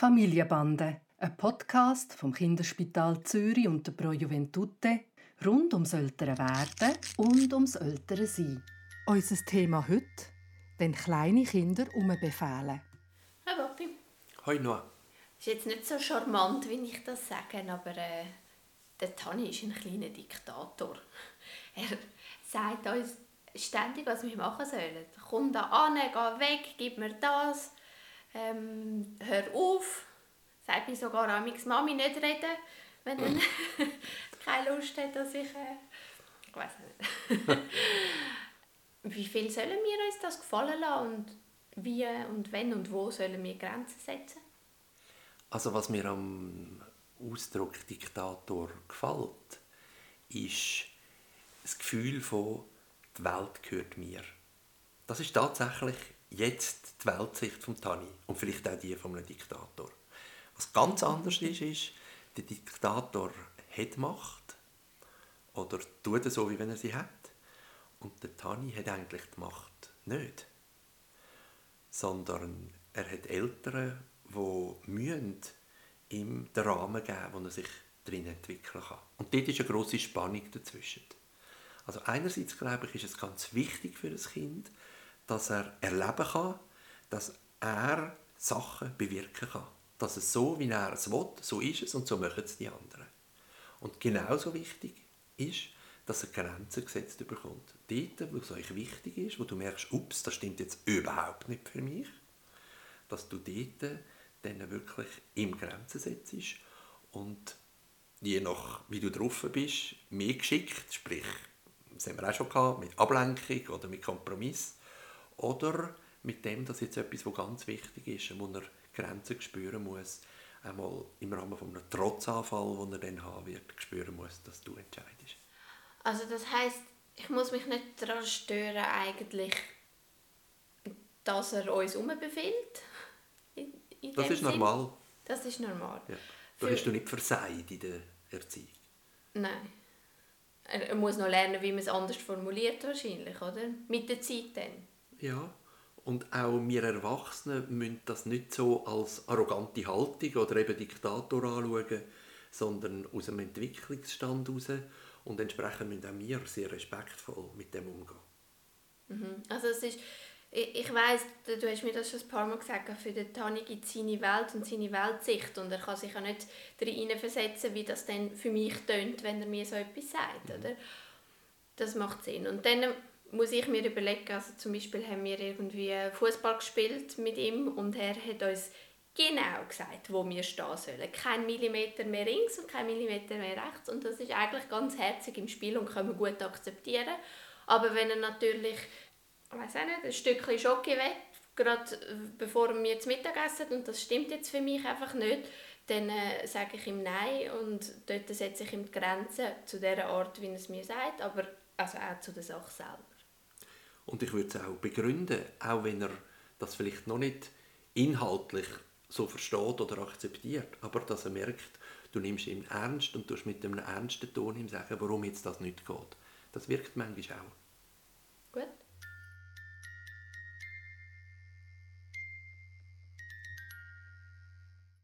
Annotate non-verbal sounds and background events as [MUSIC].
Familienbande, ein Podcast vom Kinderspital Zürich und der Pro Juventute rund ums ältere Werden und ums ältere Sein. Unser Thema heute, wenn kleine Kinder umbefehlen. Hi Papi. Hoi Noah. Ist jetzt nicht so charmant, wie ich das sage, aber äh, der Tani ist ein kleiner Diktator. [LAUGHS] Er sagt uns ständig, was wir machen sollen. Komm da an, geh weg, gib mir das, ähm, hör auf. Sagt mir sogar amigs Mami nicht reden, wenn er [LAUGHS] keine Lust hat, dass ich... Äh, ich weiß nicht. [LAUGHS] wie viel sollen wir uns das gefallen lassen und wie und wenn und wo sollen wir Grenzen setzen? Also was mir am Ausdruck Diktator gefällt, ist das Gefühl von die Welt gehört mir. Das ist tatsächlich jetzt die Weltsicht von Tani und vielleicht auch die von einem Diktator. Was ganz anders ist, ist, der Diktator hat Macht oder tut es so, wie wenn er sie hat. Und der Tani hat eigentlich die Macht nicht. Sondern er hat Eltern, die müssen ihm den Rahmen geben, wo er sich drin entwickeln kann. Und dort ist eine grosse Spannung dazwischen. Also einerseits glaube ich, ist es ganz wichtig für das Kind, dass er erleben kann, dass er Sachen bewirken kann. Dass es so, wie er es will, so ist es und so machen es die anderen. Und genauso wichtig ist, dass er Grenzen gesetzt bekommt. Dort, wo es euch wichtig ist, wo du merkst, ups, das stimmt jetzt überhaupt nicht für mich, dass du dort dann wirklich im Grenzen setzt und je nach wie du drauf bist, mehr geschickt, sprich, das haben wir auch schon gehabt, mit Ablenkung oder mit Kompromiss oder mit dem, dass jetzt etwas, was ganz wichtig ist, wo er Grenzen spüren muss, einmal im Rahmen von einem Trotzanfall, den er dann haben wird, spüren muss, dass du entscheidest. Also das heißt, ich muss mich nicht daran stören, eigentlich, dass er uns umbefiehlt? das ist normal. Das ist normal. Ja. Da hast du nicht versagt in der Erziehung. Nein. Er muss noch lernen, wie man es anders formuliert wahrscheinlich, oder? Mit der Zeit dann. Ja. Und auch wir Erwachsenen müssen das nicht so als arrogante Haltung oder eben Diktator anschauen, sondern aus einem Entwicklungsstand heraus. Und entsprechend müssen auch wir sehr respektvoll mit dem umgehen. Mhm. Also es ist ich, ich weiss, du hast mir das schon ein paar Mal gesagt, für den Tani gibt es seine Welt und seine Weltsicht und er kann sich ja nicht darin versetzen, wie das dann für mich tönt, wenn er mir so etwas sagt, mhm. oder? Das macht Sinn. Und dann muss ich mir überlegen, also zum Beispiel haben wir irgendwie Fußball gespielt mit ihm und er hat uns genau gesagt, wo wir stehen sollen. Kein Millimeter mehr links und kein Millimeter mehr rechts und das ist eigentlich ganz herzig im Spiel und können wir gut akzeptieren. Aber wenn er natürlich weiß auch nicht, ein Stückchen Schoki weg, gerade äh, bevor wir zu Mittag essen und das stimmt jetzt für mich einfach nicht, dann äh, sage ich ihm Nein und dort setze ich ihm die Grenzen zu der Art, wie er es mir sagt, aber also auch zu der Sache selber. Und ich würde es auch begründen, auch wenn er das vielleicht noch nicht inhaltlich so versteht oder akzeptiert, aber dass er merkt, du nimmst ihn ernst und du mit einem ernsten Ton ihm sagen, warum jetzt das nicht geht. Das wirkt manchmal auch.